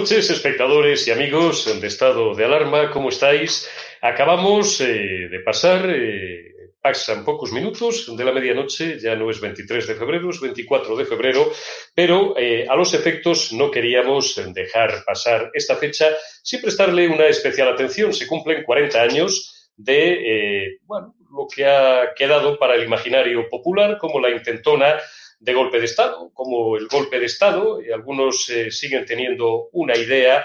Noches, espectadores y amigos de estado de alarma. ¿Cómo estáis? Acabamos eh, de pasar, eh, pasan pocos minutos de la medianoche, ya no es 23 de febrero, es 24 de febrero, pero eh, a los efectos no queríamos dejar pasar esta fecha sin prestarle una especial atención. Se cumplen 40 años de lo que ha quedado para el imaginario popular como la intentona de golpe de Estado, como el golpe de Estado. y algunos eh, siguen teniendo una idea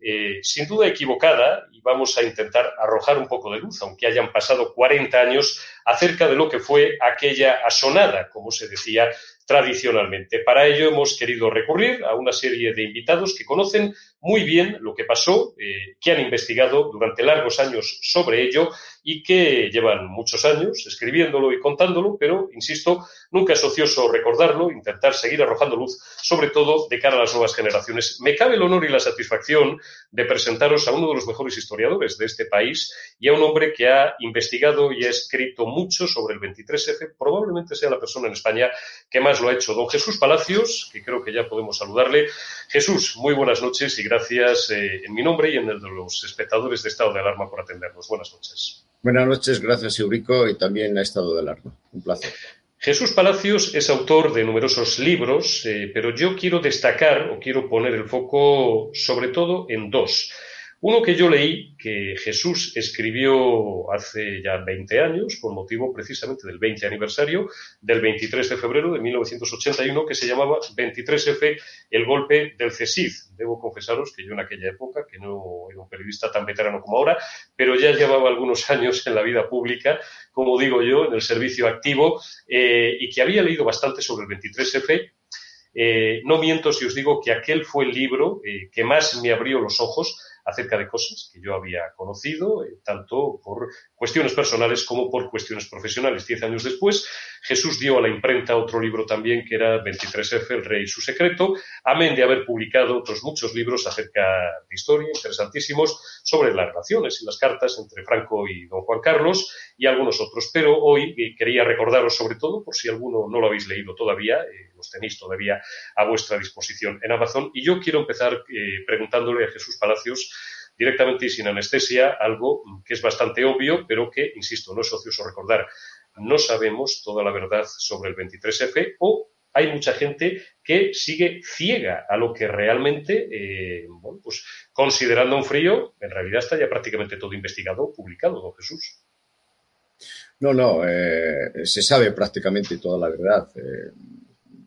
eh, sin duda equivocada y vamos a intentar arrojar un poco de luz, aunque hayan pasado 40 años, acerca de lo que fue aquella asonada, como se decía tradicionalmente. Para ello hemos querido recurrir a una serie de invitados que conocen muy bien lo que pasó, eh, que han investigado durante largos años sobre ello y que llevan muchos años escribiéndolo y contándolo, pero, insisto, nunca es ocioso recordarlo, intentar seguir arrojando luz, sobre todo de cara a las nuevas generaciones. Me cabe el honor y la satisfacción de presentaros a uno de los mejores historiadores de este país y a un hombre que ha investigado y escrito mucho sobre el 23F, probablemente sea la persona en España que más lo ha hecho, don Jesús Palacios, que creo que ya podemos saludarle. Jesús, muy buenas noches y gracias eh, en mi nombre y en el de los espectadores de Estado de Alarma por atendernos. Buenas noches. Buenas noches, gracias Eurico y también a Estado de Alarma. Un placer. Jesús Palacios es autor de numerosos libros, eh, pero yo quiero destacar o quiero poner el foco sobre todo en dos. Uno que yo leí, que Jesús escribió hace ya 20 años, con motivo precisamente del 20 aniversario del 23 de febrero de 1981, que se llamaba 23F, el golpe del CESID. Debo confesaros que yo en aquella época, que no era un periodista tan veterano como ahora, pero ya llevaba algunos años en la vida pública, como digo yo, en el servicio activo, eh, y que había leído bastante sobre el 23F, eh, no miento si os digo que aquel fue el libro eh, que más me abrió los ojos acerca de cosas que yo había conocido, eh, tanto por cuestiones personales como por cuestiones profesionales. Diez años después, Jesús dio a la imprenta otro libro también que era 23F, El Rey y su Secreto, amén de haber publicado otros muchos libros acerca de historia, interesantísimos, sobre las relaciones y las cartas entre Franco y don Juan Carlos y algunos otros. Pero hoy eh, quería recordaros sobre todo, por si alguno no lo habéis leído todavía, eh, los tenéis todavía a vuestra disposición en Amazon. Y yo quiero empezar preguntándole a Jesús Palacios directamente y sin anestesia, algo que es bastante obvio, pero que, insisto, no es ocioso recordar. No sabemos toda la verdad sobre el 23F o hay mucha gente que sigue ciega a lo que realmente, eh, pues considerando un frío, en realidad está ya prácticamente todo investigado, publicado, don Jesús. No, no, eh, se sabe prácticamente toda la verdad. Eh,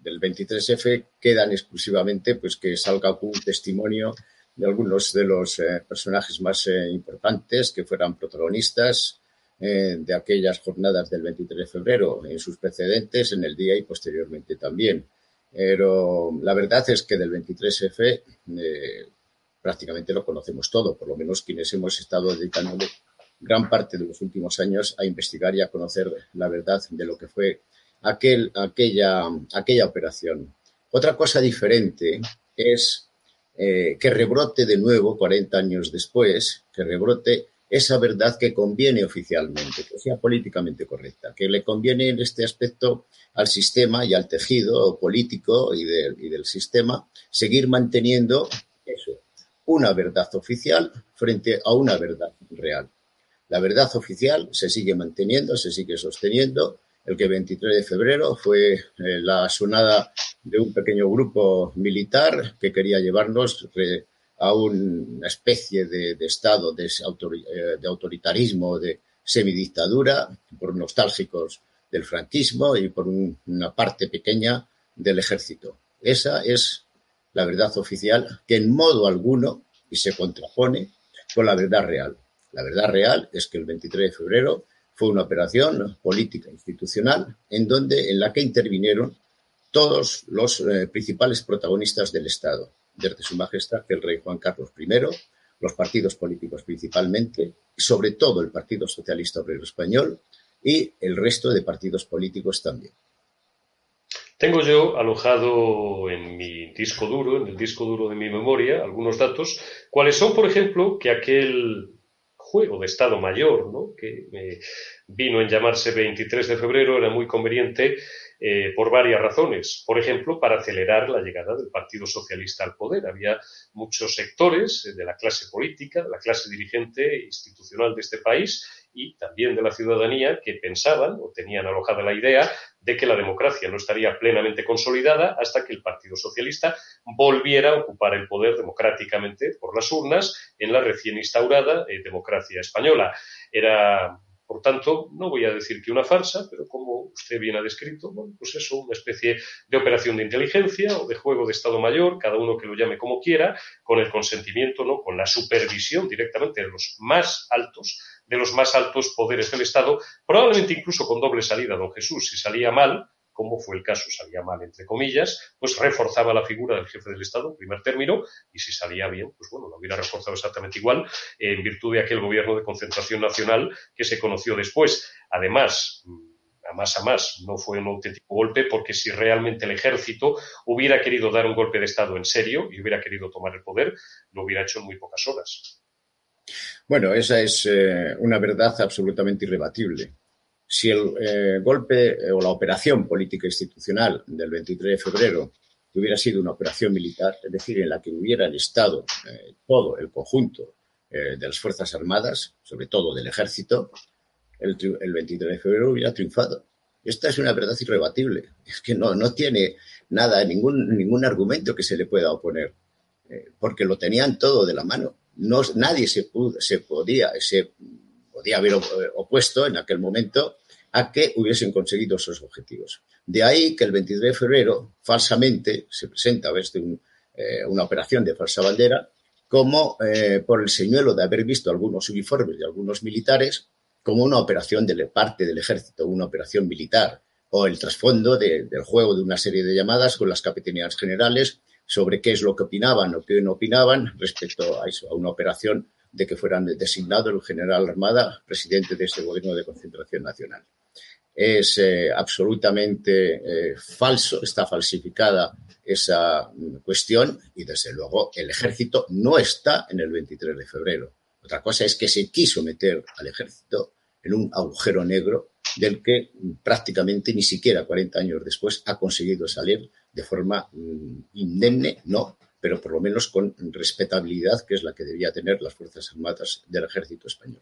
del 23F quedan exclusivamente pues que salga un testimonio de algunos de los eh, personajes más eh, importantes que fueran protagonistas eh, de aquellas jornadas del 23 de febrero, en sus precedentes, en el día y posteriormente también. Pero la verdad es que del 23F prácticamente lo conocemos todo, por lo menos quienes hemos estado dedicándole gran parte de los últimos años a investigar y a conocer la verdad de lo que fue aquel, aquella, aquella operación. Otra cosa diferente es eh, que rebrote de nuevo 40 años después, que rebrote esa verdad que conviene oficialmente, que sea políticamente correcta, que le conviene en este aspecto al sistema y al tejido político y, y del sistema seguir manteniendo eso, una verdad oficial frente a una verdad real. La verdad oficial se sigue manteniendo, se sigue sosteniendo el que 23 de febrero fue eh, la sonada de un pequeño grupo militar que quería llevarnos a una especie de, estado de, eh, de, autoritarismo, de semidictadura, por nostálgicos del franquismo y por una parte pequeña del ejército. Esa es la verdad oficial que en modo alguno y se contrapone con la verdad real. La verdad real es que el 23 de febrero fue una operación política institucional en la que intervinieron todos los eh, principales protagonistas del Estado, desde Su Majestad el Rey Juan Carlos I, los partidos políticos principalmente, sobre todo el Partido Socialista Obrero Español y el resto de partidos políticos también. Tengo yo alojado en mi disco duro, en el disco duro de mi memoria, algunos datos, cuáles son, por ejemplo, que aquel juego de Estado Mayor, ¿no? que eh, vino en llamarse 23 de febrero, era muy conveniente eh, por varias razones. Por ejemplo, para acelerar la llegada del Partido Socialista al poder. Había muchos sectores de la clase política, de la clase dirigente institucional de este país y también de la ciudadanía que pensaban o tenían alojada la idea de que la democracia no estaría plenamente consolidada hasta que el Partido Socialista volviera a ocupar el poder democráticamente por las urnas en la recién instaurada eh, democracia española. Era por tanto, no voy a decir que una farsa, pero como usted bien ha descrito, bueno, pues eso, una especie de operación de inteligencia o de juego de Estado Mayor, cada uno que lo llame como quiera, con el consentimiento, ¿no? con la supervisión directamente de los más altos, de los más altos poderes del Estado, probablemente incluso con doble salida, don Jesús, si salía mal, como fue el caso, salía mal, entre comillas, pues reforzaba la figura del jefe del Estado, en primer término, y si salía bien, pues bueno, lo hubiera reforzado exactamente igual, en virtud de aquel gobierno de concentración nacional que se conoció después. Además, a más a más, no fue un auténtico golpe, porque si realmente el ejército hubiera querido dar un golpe de Estado en serio y hubiera querido tomar el poder, lo hubiera hecho en muy pocas horas. Bueno, esa es eh, una verdad absolutamente irrebatible si el eh, golpe eh, o la operación política institucional del 23 de febrero hubiera sido una operación militar, es decir, en la que hubiera estado todo el conjunto de las Fuerzas Armadas, sobre todo del Ejército, el, 23 de febrero hubiera triunfado. Esta es una verdad irrebatible. Es que no, no tiene nada, ningún, ningún argumento que se le pueda oponer, porque lo tenían todo de la mano. No, nadie se, pudo, se podía, se podía haber opuesto en aquel momento a que hubiesen conseguido esos objetivos. De ahí que el 23 de febrero, falsamente, se presenta desde eh, una operación de falsa bandera, como eh, por el señuelo de haber visto algunos uniformes de algunos militares, como una operación de parte del ejército, una operación militar, o el trasfondo del juego de una serie de llamadas con las capitanías generales sobre qué es lo que opinaban o qué no opinaban respecto a una operación de que fueran designado el general Armada presidente de ese gobierno de concentración nacional. Es eh, absolutamente eh, falso, está falsificada esa mm, cuestión y desde luego el ejército no está en el 23 de febrero. Otra cosa es que se quiso meter al ejército en un agujero negro del que mm, prácticamente ni siquiera 40 años después ha conseguido salir de forma mm, indemne, no, pero por lo menos con respetabilidad, que es la que debía tener las Fuerzas Armadas del Ejército Español.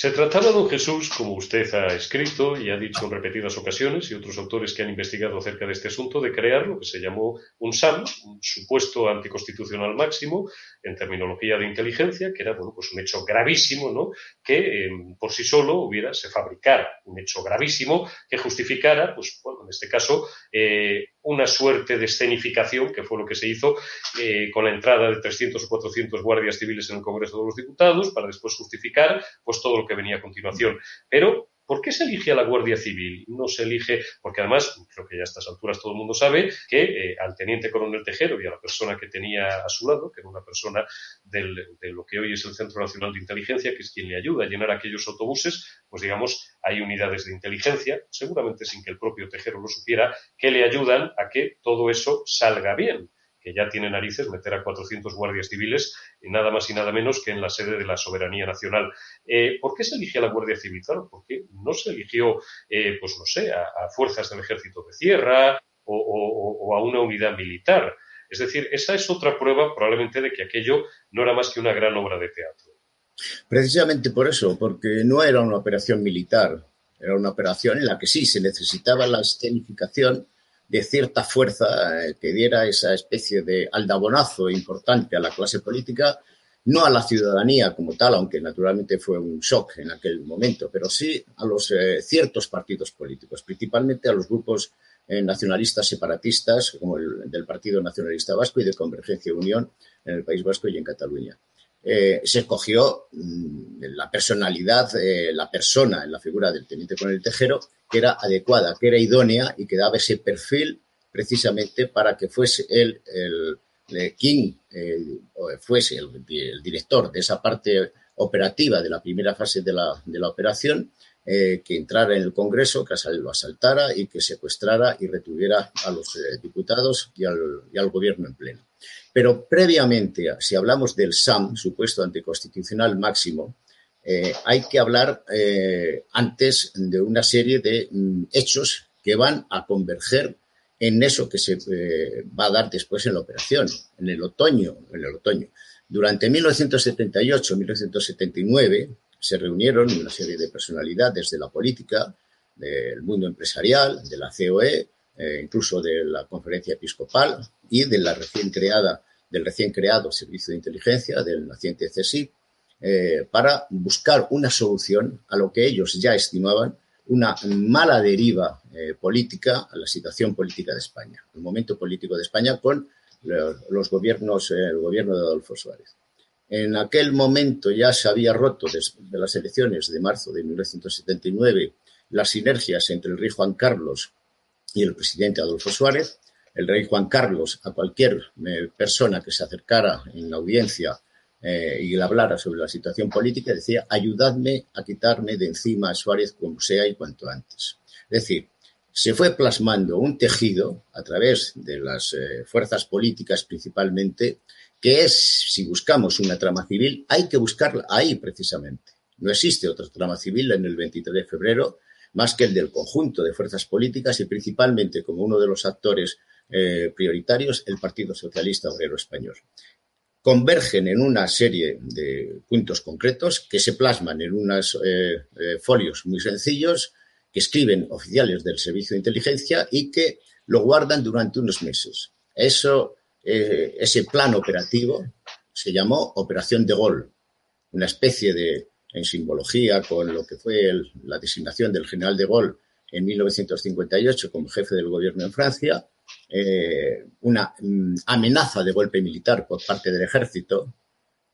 Se trataba, don Jesús, como usted ha escrito y ha dicho en repetidas ocasiones, y otros autores que han investigado acerca de este asunto, de crear lo que se llamó un SAM, un supuesto anticonstitucional máximo, en terminología de inteligencia, que era bueno, pues un hecho gravísimo, ¿no? que em, por sí solo hubiera, se fabricara un hecho gravísimo que justificara, pues en este caso, eh, una suerte de escenificación, que fue lo que se hizo eh, con la entrada de 300 o 400 guardias civiles en el Congreso de los Diputados, para después justificar pues todo lo que venía a continuación. Pero ¿Por qué se elige a la Guardia Civil? No se elige, porque además, creo que ya a estas alturas todo el mundo sabe que eh, al teniente coronel Tejero y a la persona que tenía a su lado, que era una persona de lo que hoy es el Centro Nacional de Inteligencia, que es quien le ayuda a llenar aquellos autobuses, pues digamos, hay unidades de inteligencia, seguramente sin que el propio Tejero lo supiera, que le ayudan a que todo eso salga bien que ya tiene narices meter a 400 guardias civiles nada más y nada menos que en la sede de la soberanía nacional. Eh, ¿Por qué se eligió a la Guardia Civil? Claro, porque no se eligió, eh, pues no sé, a, fuerzas del ejército de tierra o, a una unidad militar. Es decir, esa es otra prueba probablemente de que aquello no era más que una gran obra de teatro. Precisamente por eso, porque no era una operación militar, era una operación en la que sí se necesitaba la escenificación de cierta fuerza eh, que diera esa especie de aldabonazo importante a la clase política, no a la ciudadanía como tal, aunque naturalmente fue un shock en aquel momento, pero sí a los eh, ciertos partidos políticos, principalmente a los grupos eh, nacionalistas separatistas, como el del Partido Nacionalista Vasco y de Convergencia y Unión en el País Vasco y en Cataluña. Se escogió mm, la personalidad, la persona en la figura del teniente coronel Tejero, que era adecuada, que era idónea y que daba ese perfil precisamente para que fuese él el, quien fuese el, director de esa parte operativa de la primera fase de la, de la operación, eh, que entrara en el Congreso, que lo asaltara y que secuestrara y retuviera a los diputados y al, y al gobierno en pleno. Pero previamente, si hablamos del SAM, supuesto anticonstitucional máximo, eh, hay que hablar eh, antes de una serie de mm, hechos que van a converger en eso que se eh, va a dar después en la operación, en el otoño, en el otoño. Durante 1978-1979 se reunieron una serie de personalidades de la política, del mundo empresarial, de la COE, eh, incluso de la conferencia episcopal y de la recién creada, del recién creado Servicio de Inteligencia, del naciente CSIC, eh, para buscar una solución a lo que ellos ya estimaban una mala deriva eh, política a la situación política de España, el momento político de España con los gobiernos, el gobierno de Adolfo Suárez. En aquel momento ya se había roto desde las elecciones de marzo de 1979 las sinergias entre el rey Juan Carlos y el presidente Adolfo Suárez. El rey Juan Carlos, a cualquier eh, persona que se acercara en la audiencia eh, y hablara sobre la situación política, decía, ayudadme a quitarme de encima a Suárez como sea y cuanto antes. Es decir, se fue plasmando un tejido a través de las eh, fuerzas políticas principalmente, que es, si buscamos una trama civil, hay que buscarla ahí precisamente. No existe otra trama civil en el 23 de febrero más que el del conjunto de fuerzas políticas y principalmente como uno de los actores eh, prioritarios el Partido Socialista Obrero Español. Convergen en una serie de puntos concretos que se plasman en unos eh, eh, folios muy sencillos que escriben oficiales del Servicio de Inteligencia y que lo guardan durante unos meses. Eso, ese plan operativo se llamó Operación de Gol, una especie de en simbología con lo que fue la designación del general de Gaulle en 1958 como jefe del gobierno en Francia, eh, una mm, amenaza de golpe militar por parte del ejército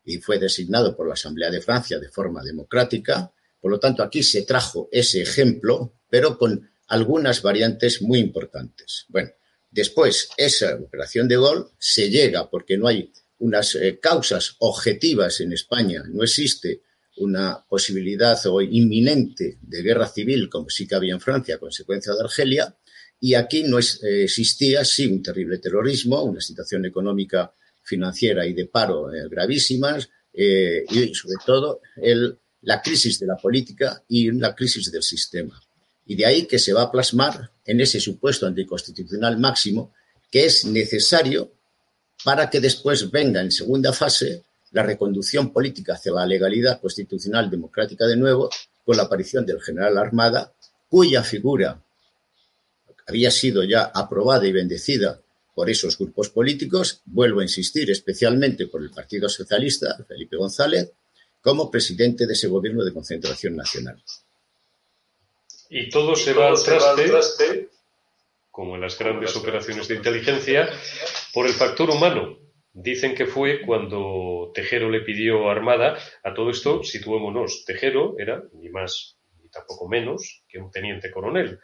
y fue designado por la Asamblea de Francia de forma democrática. Por lo tanto, aquí se trajo ese ejemplo, pero con algunas variantes muy importantes. Bueno, después, esa operación de Gaulle se llega porque no hay unas eh, causas objetivas en España, no existe una posibilidad o inminente de guerra civil, como sí que había en Francia a consecuencia de Argelia, y aquí no eh, existía, sí, un terrible terrorismo, una situación económica, financiera y de paro eh, gravísimas, eh, y sobre todo la crisis de la política y la crisis del sistema. Y de ahí que se va a plasmar en ese supuesto anticonstitucional máximo que es necesario para que después venga en segunda fase la reconducción política hacia la legalidad constitucional democrática de nuevo, con la aparición del general Armada, cuya figura había sido ya aprobada y bendecida por esos grupos políticos, vuelvo a insistir, especialmente por el Partido Socialista, Felipe González, como presidente de ese gobierno de concentración nacional. Y todo se va al traste, como en las grandes operaciones de inteligencia, por el factor humano, Dicen que fue cuando Tejero le pidió armada. A todo esto, situémonos, Tejero era ni más ni tampoco menos que un teniente coronel.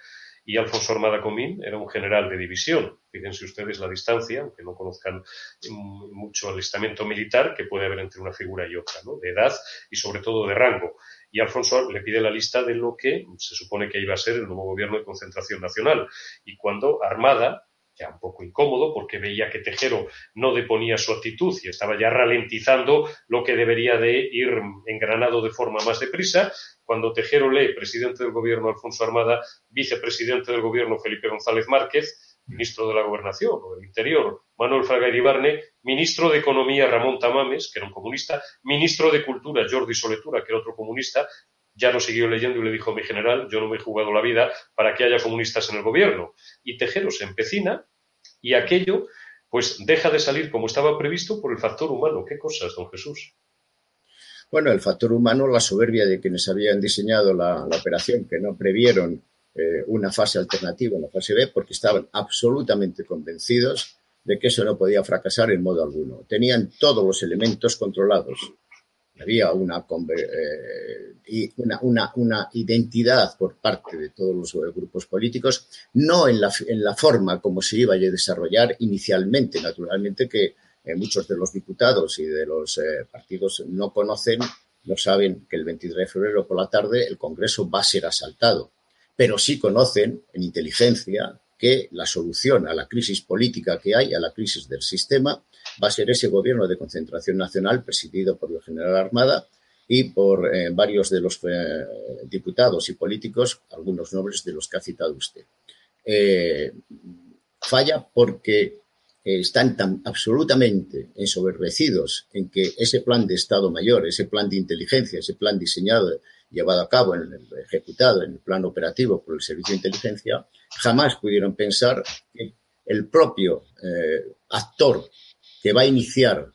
Y Alfonso Armada Comín era un general de división. Fíjense ustedes la distancia, aunque no conozcan mucho el militar que puede haber entre una figura y otra, de edad y sobre todo de rango. Y Alfonso le pide la lista de lo que se supone que iba a ser el nuevo gobierno de concentración nacional. Y cuando Armada, ya un poco incómodo porque veía que Tejero no deponía su actitud y estaba ya ralentizando lo que debería de ir engranado de forma más deprisa. Cuando Tejero lee presidente del gobierno Alfonso Armada, vicepresidente del gobierno Felipe González Márquez, ministro de la Gobernación o del Interior Manuel Fraga Iribarne, ministro de Economía Ramón Tamames, que era un comunista, ministro de Cultura Jordi Soletura, que era otro comunista, ya lo siguió leyendo y le dijo, mi general, yo no me he jugado la vida para que haya comunistas en el gobierno. Y Tejero se empecina y aquello pues deja de salir como estaba previsto por el factor humano. ¿Qué cosas, don Jesús? Bueno, el factor humano, la soberbia de quienes habían diseñado la, operación, que no previeron eh, una fase alternativa, una fase B, porque estaban absolutamente convencidos de que eso no podía fracasar en modo alguno. Tenían todos los elementos controlados había una, eh, una, una, identidad por parte de todos los grupos políticos, no en la, en la forma como se iba a desarrollar inicialmente, naturalmente que eh, muchos de los diputados y de los eh, partidos no conocen, no saben que el 23 de febrero por la tarde el Congreso va a ser asaltado, pero sí conocen en inteligencia que la solución a la crisis política que hay, a la crisis del sistema, va a ser ese gobierno de concentración nacional presidido por el general Armada y por eh, varios de los eh, diputados y políticos, algunos nombres de los que ha citado usted. Eh, falla porque están absolutamente ensoberbecidos en que ese plan de Estado Mayor, ese plan de inteligencia, ese plan diseñado, llevado a cabo, ejecutado en el plan operativo por el Servicio de Inteligencia, jamás pudieron pensar que el propio actor que va a iniciar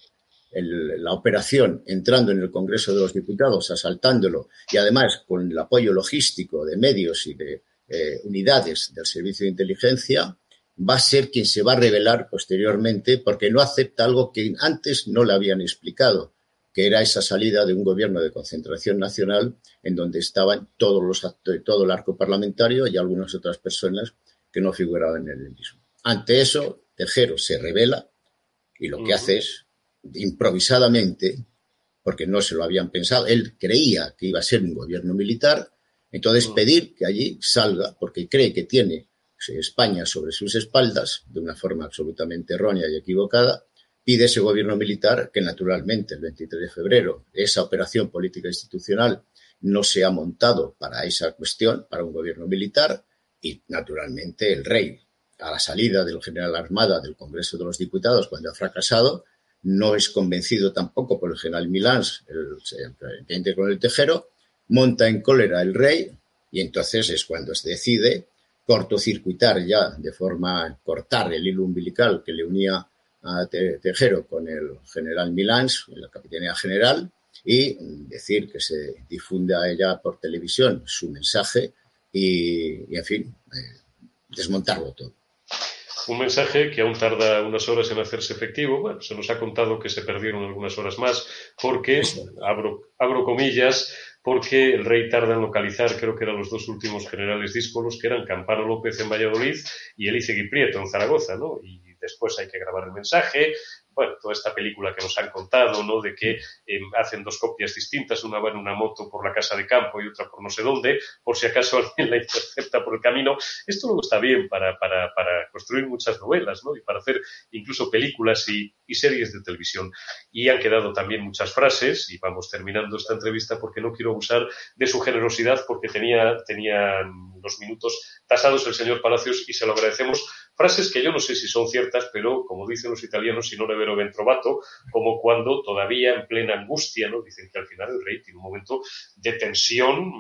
la operación entrando en el Congreso de los Diputados, asaltándolo y además con el apoyo logístico de medios y de eh, unidades del Servicio de Inteligencia, va a ser quien se va a revelar posteriormente porque no acepta algo que antes no le habían explicado, que era esa salida de un gobierno de concentración nacional en donde estaban todos los actores, todo el arco parlamentario y algunas otras personas que no figuraban en el mismo. Ante eso, Tejero se revela y lo que hace es improvisadamente, porque no se lo habían pensado, él creía que iba a ser un gobierno militar, entonces pedir que allí salga, porque cree que tiene España sobre sus espaldas, de una forma absolutamente errónea y equivocada, pide ese gobierno militar que naturalmente el 23 de febrero esa operación política institucional no se ha montado para esa cuestión, para un gobierno militar, y naturalmente el rey, a la salida del general Armada del Congreso de los Diputados, cuando ha fracasado, no es convencido tampoco por el general Milán, el teniente con el Tejero, monta en cólera el rey y entonces es cuando se decide cortocircuitar ya de forma cortar el hilo umbilical que le unía a Tejero con el general Milán la capitanía general y decir que se difunda ella por televisión su mensaje y, en fin, eh, desmontarlo todo. Un mensaje que aún tarda unas horas en hacerse efectivo. Bueno, se nos ha contado que se perdieron algunas horas más porque, abro, abro comillas, porque el rey tarda en localizar, creo que eran los dos últimos generales díscolos, que eran Campano López en Valladolid y Elisegui Prieto en Zaragoza, ¿no? Y después hay que grabar el mensaje, bueno, toda esta película que nos han contado, ¿no? De que eh, hacen dos copias distintas, una va en una moto por la casa de campo y otra por no sé dónde, por si acaso alguien la intercepta por el camino. Esto luego está bien para, para, para construir muchas novelas, ¿no? Y para hacer incluso películas y, y, series de televisión. Y han quedado también muchas frases, y vamos terminando esta entrevista porque no quiero abusar de su generosidad porque tenía, tenía los minutos tasados el señor Palacios y se lo agradecemos Frases que yo no sé si son ciertas, pero como dicen los italianos, si no le vero ventrovato, como cuando todavía en plena angustia, ¿no? Dicen que al final el rey tiene un momento de tensión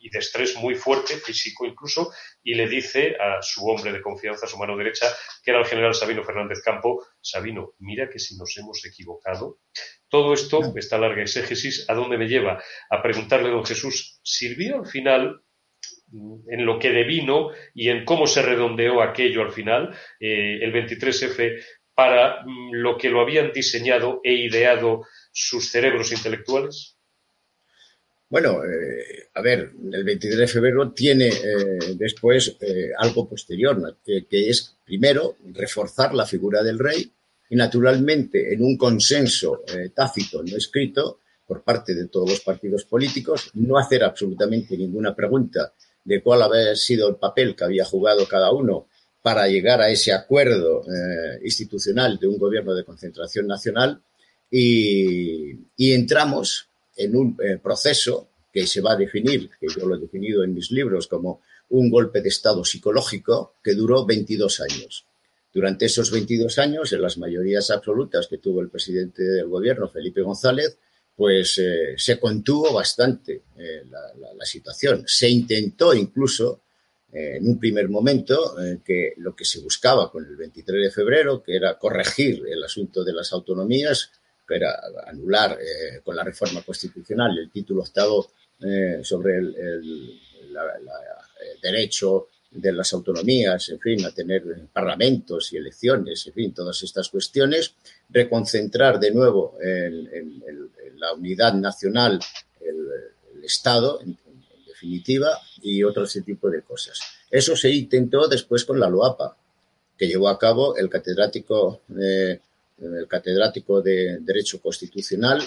y de estrés muy fuerte, físico incluso, y le dice a su hombre de confianza, a su mano derecha, que era el general Sabino Fernández Campo, Sabino, mira que si nos hemos equivocado. Todo esto, esta larga exégesis, ¿a dónde me lleva? A preguntarle a don Jesús, ¿sirvió al final en lo que devino y en cómo se redondeó aquello al final, eh, el 23F, para mm, lo que lo habían diseñado e ideado sus cerebros intelectuales? Bueno, eh, a ver, el 23 de febrero tiene eh, después algo posterior, que, que, es primero reforzar la figura del rey y naturalmente en un consenso tácito, no escrito, por parte de todos los partidos políticos, no hacer absolutamente ninguna pregunta de cuál había sido el papel que había jugado cada uno para llegar a ese acuerdo eh, institucional de un gobierno de concentración nacional y, entramos en un eh, proceso que se va a definir, que yo lo he definido en mis libros como un golpe de Estado psicológico que duró 22 años. Durante esos 22 años, en las mayorías absolutas que tuvo el presidente del gobierno, Felipe González, pues eh, se contuvo bastante la, situación. Se intentó incluso eh, en un primer momento que lo que se buscaba con el 23 de febrero, que era corregir el asunto de las autonomías, que era anular con la reforma constitucional el título Estado sobre el, derecho de las autonomías, en fin, a tener parlamentos y elecciones, en fin, todas estas cuestiones, reconcentrar de nuevo el, la unidad nacional, el, Estado, en, definitiva, y otro ese tipo de cosas. Eso se intentó después con la LOAPA, que llevó a cabo el catedrático, eh, el catedrático de Derecho Constitucional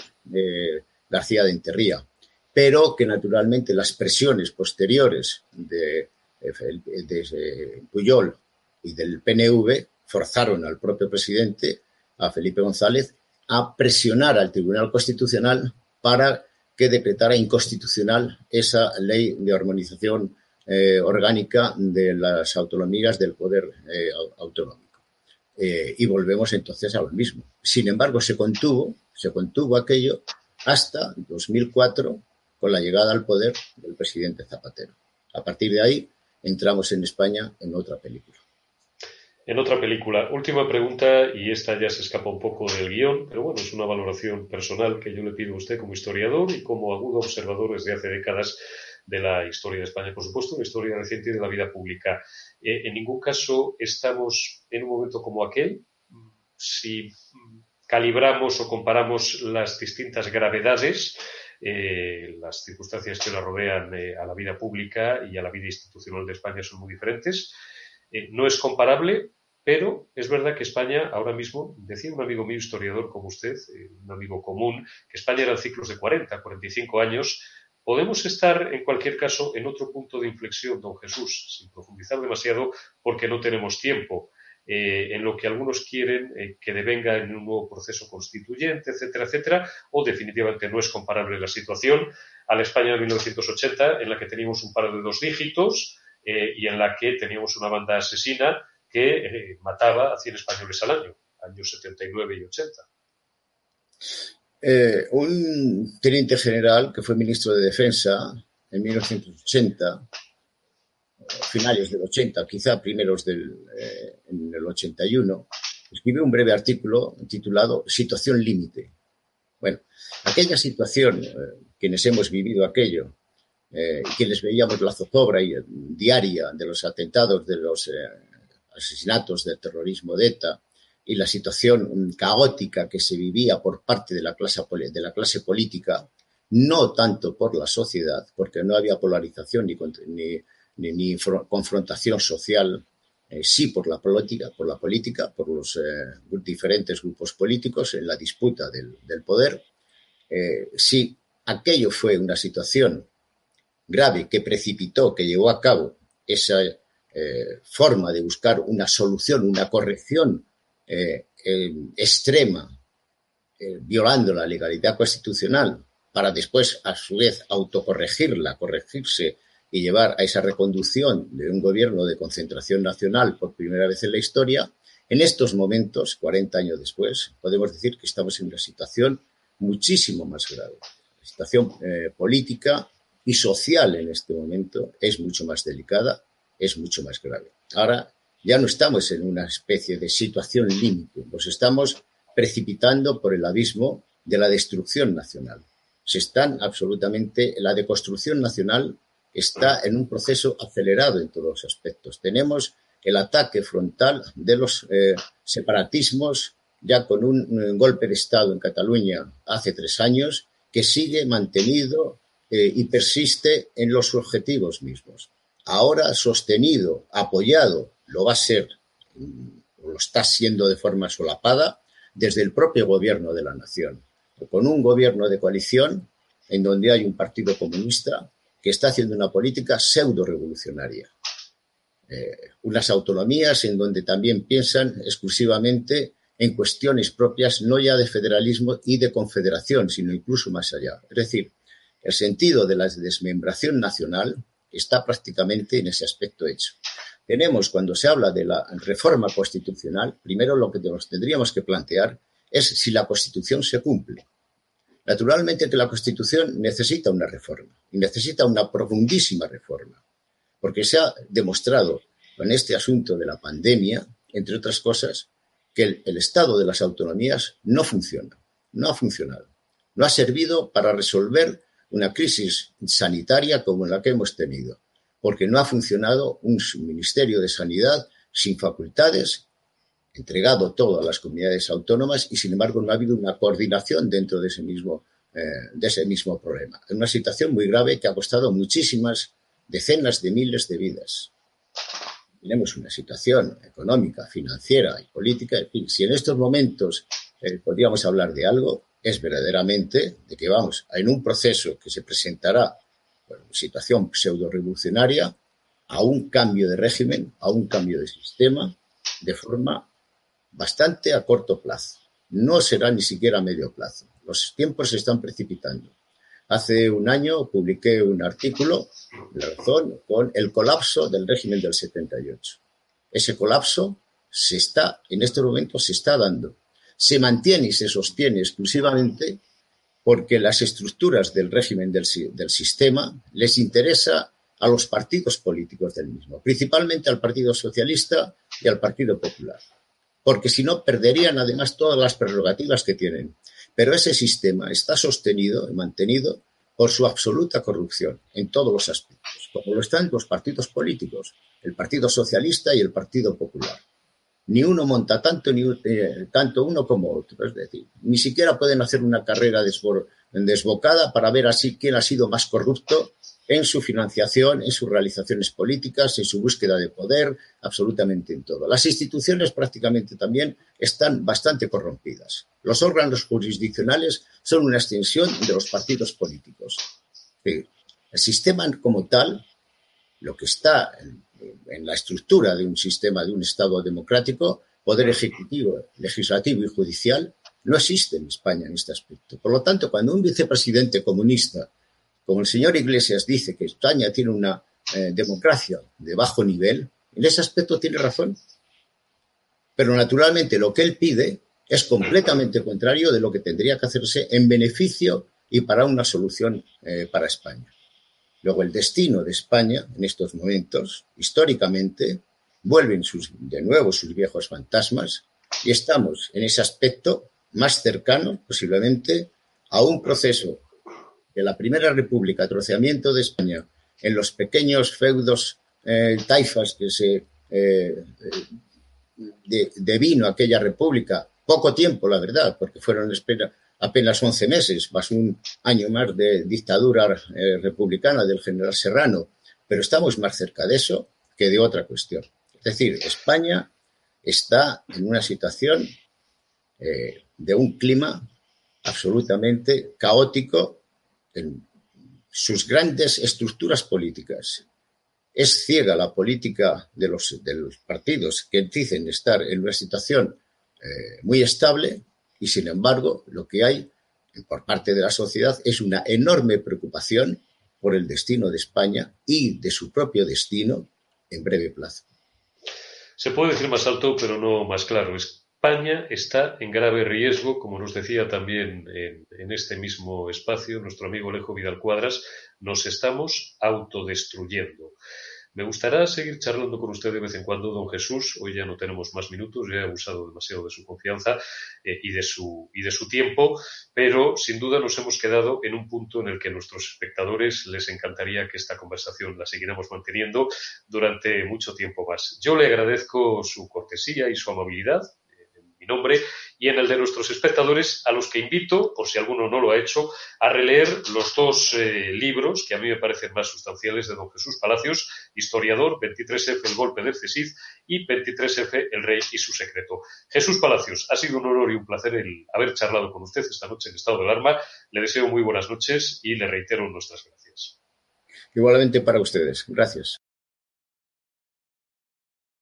García de Enterría, pero que naturalmente las presiones posteriores de, de Puyol y del PNV forzaron al propio presidente a Felipe González, a presionar al Tribunal Constitucional para que decretara inconstitucional esa ley de armonización eh, orgánica de las autonomías del poder eh, autonómico. Eh, y volvemos entonces a lo mismo. Sin embargo, se contuvo, se contuvo aquello hasta 2004 con la llegada al poder del presidente Zapatero. A partir de ahí entramos en España en otra película. En otra película. Última pregunta, y esta ya se escapa un poco del guion, pero bueno, es una valoración personal que yo le pido a usted como historiador y como agudo observador desde hace décadas de la historia de España, por supuesto, una historia reciente de la vida pública. Eh, en ningún caso estamos en un momento como aquel. Si calibramos o comparamos las distintas gravedades, eh, las circunstancias que la rodean eh, a la vida pública y a la vida institucional de España son muy diferentes. no es comparable, pero es verdad que España ahora mismo, decía un amigo mío historiador como usted, un amigo común, que España eran ciclos de 40, 45 años, Podemos estar, en cualquier caso, en otro punto de inflexión, don Jesús, sin profundizar demasiado, porque no tenemos tiempo. Eh, en lo que algunos quieren eh, que devenga en un nuevo proceso constituyente, etcétera, etcétera, o definitivamente no es comparable la situación a la España de 1980, en la que teníamos un paro de dos dígitos eh, y en la que teníamos una banda asesina que mataba a 100 españoles al año, años 79 y 80. Eh, un teniente general que fue ministro de Defensa en 1980, finales del 80, quizá primeros del eh, en el 81, escribió un breve artículo titulado Situación límite. Bueno, aquella situación, eh, quienes hemos vivido aquello, y quienes veíamos la zozobra diaria de los atentados, de los asesinatos del terrorismo de ETA, y la situación caótica que se vivía por parte de la clase, de la clase política, no tanto por la sociedad, porque no había polarización ni, ni, confrontación social, eh, sí por la política, por la política, por los eh, diferentes grupos políticos en la disputa del, poder. Eh, sí, aquello fue una situación grave que precipitó, que llevó a cabo esa forma de buscar una solución, una corrección eh, extrema, eh, violando la legalidad constitucional, para después, a su vez, autocorregirla, corregirse y llevar a esa reconducción de un gobierno de concentración nacional por primera vez en la historia, en estos momentos, 40 años después, podemos decir que estamos en una situación muchísimo más grave. La situación eh, política y social en este momento es mucho más delicada, es mucho más grave. Ahora ya no estamos en una especie de situación límite, nos estamos precipitando por el abismo de la destrucción nacional. Se están absolutamente, la deconstrucción nacional está en un proceso acelerado en todos los aspectos. Tenemos el ataque frontal de los eh, separatismos, ya con un, golpe de Estado en Cataluña hace tres años, que sigue mantenido eh, y persiste en los objetivos mismos. Ahora sostenido, apoyado lo va a ser, lo está siendo de forma solapada desde el propio gobierno de la nación, con un gobierno de coalición en donde hay un partido comunista que está haciendo una política pseudo-revolucionaria. Eh, unas autonomías en donde también piensan exclusivamente en cuestiones propias, no ya de federalismo y de confederación, sino incluso más allá. Es decir, el sentido de la desmembración nacional está prácticamente en ese aspecto hecho tenemos cuando se habla de la reforma constitucional, primero lo que nos tendríamos que plantear es si la Constitución se cumple. Naturalmente que la Constitución necesita una reforma y necesita una profundísima reforma, porque se ha demostrado con este asunto de la pandemia, entre otras cosas, que el Estado de las autonomías no funciona, no ha funcionado, no ha servido para resolver una crisis sanitaria como la que hemos tenido porque no ha funcionado un Ministerio de Sanidad sin facultades, entregado todo a las comunidades autónomas y, sin embargo, no ha habido una coordinación dentro de ese mismo, eh, de ese mismo problema. Es una situación muy grave que ha costado muchísimas decenas de miles de vidas. Tenemos una situación económica, financiera y política. En fin, si en estos momentos eh, podríamos hablar de algo, es verdaderamente de que vamos en un proceso que se presentará situación pseudo-revolucionaria, a un cambio de régimen, a un cambio de sistema, de forma bastante a corto plazo. no será ni siquiera a medio plazo. Los tiempos se están precipitando. Hace un año publiqué un artículo, La razón, con el colapso del régimen del 78. Ese colapso se está, en este momento se está dando. Se mantiene y se sostiene exclusivamente porque las estructuras del régimen del, sistema les interesa a los partidos políticos del mismo, principalmente al Partido Socialista y al Partido Popular, porque si no perderían además todas las prerrogativas que tienen. Pero ese sistema está sostenido y mantenido por su absoluta corrupción en todos los aspectos, como lo están los partidos políticos, el Partido Socialista y el Partido Popular. Ni uno monta tanto, ni, eh, tanto uno como otro, es decir, ni siquiera pueden hacer una carrera desbocada para ver así quién ha sido más corrupto en su financiación, en sus realizaciones políticas, en su búsqueda de poder, absolutamente en todo. Las instituciones prácticamente también están bastante corrompidas. Los órganos jurisdiccionales son una extensión de los partidos políticos. El sistema como tal, lo que está la estructura de un sistema, de un Estado democrático, poder ejecutivo, legislativo y judicial, no existe en España en este aspecto. Por lo tanto, cuando un vicepresidente comunista como el señor Iglesias dice que España tiene una eh, democracia de bajo nivel, en ese aspecto tiene razón. Pero naturalmente lo que él pide es completamente contrario de lo que tendría que hacerse en beneficio y para una solución eh, para España. Luego, el destino de España en estos momentos, históricamente, vuelven de nuevo sus viejos fantasmas y estamos en ese aspecto más cercano, posiblemente, a un proceso de la Primera República, troceamiento de España en los pequeños feudos eh, taifas que se eh, de, devino aquella república, poco tiempo, la verdad, porque fueron apenas 11 meses, más un año más de dictadura eh, republicana del general Serrano, pero estamos más cerca de eso que de otra cuestión. Es decir, España está en una situación de un clima absolutamente caótico en sus grandes estructuras políticas. Es ciega la política de los, de los partidos que dicen estar en una situación eh, muy estable y, sin embargo, lo que hay por parte de la sociedad es una enorme preocupación por el destino de España y de su propio destino en breve plazo. Se puede decir más alto, pero no más claro. Es España está en grave riesgo, como nos decía también en, este mismo espacio nuestro amigo Alejo Vidal Cuadras, nos estamos autodestruyendo. Me gustará seguir charlando con usted de vez en cuando, don Jesús. Hoy ya no tenemos más minutos, ya he abusado demasiado de su confianza eh, y, de su, y de su tiempo, pero sin duda nos hemos quedado en un punto en el que a nuestros espectadores les encantaría que esta conversación la siguiéramos manteniendo durante mucho tiempo más. Yo le agradezco su cortesía y su amabilidad nombre y en el de nuestros espectadores, a los que invito, por si alguno no lo ha hecho, a releer los dos eh, libros que a mí me parecen más sustanciales de don Jesús Palacios, historiador, 23F, el golpe del CESID y 23F, el rey y su secreto. Jesús Palacios, ha sido un honor y un placer el haber charlado con usted esta noche en estado de alarma. Le deseo muy buenas noches y le reitero nuestras gracias. Igualmente para ustedes. Gracias.